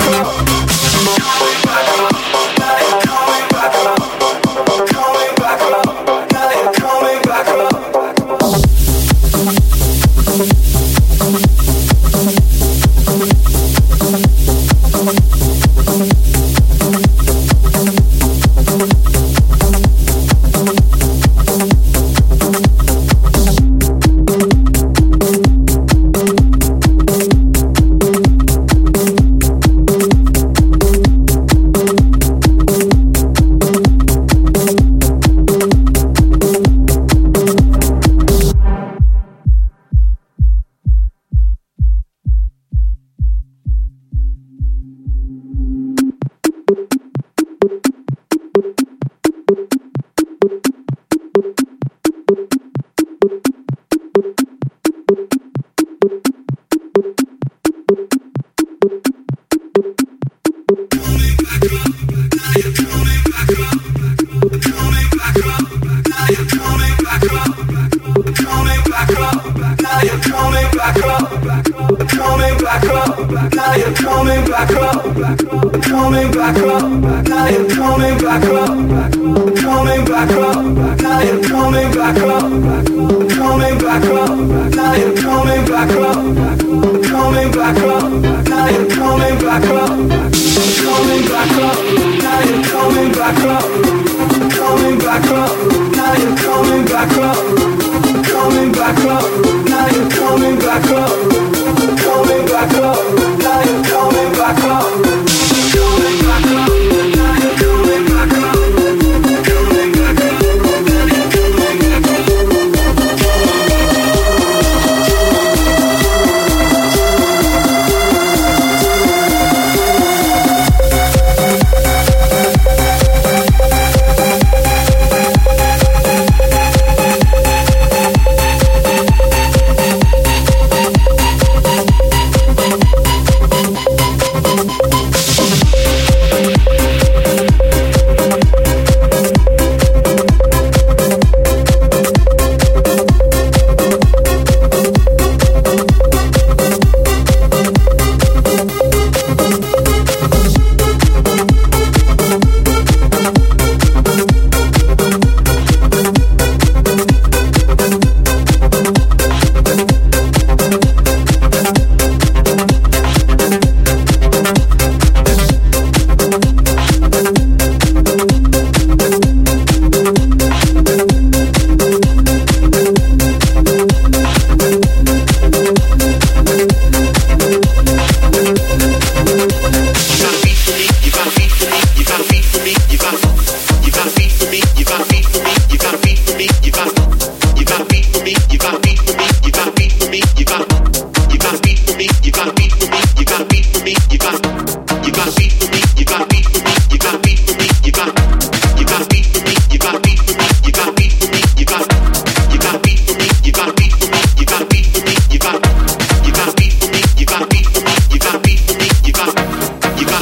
Oh. you're coming back up, coming back up. Now you're coming back up, coming back up. Now you're coming back up, coming back up. Now you're coming back up, coming back up. Now you're coming back up, coming back up. Now you're coming back up, coming back up. Now you're coming back up, coming back up. Now you're coming back up coming back up. Now you're coming back up. Coming back up. Now you're coming back up.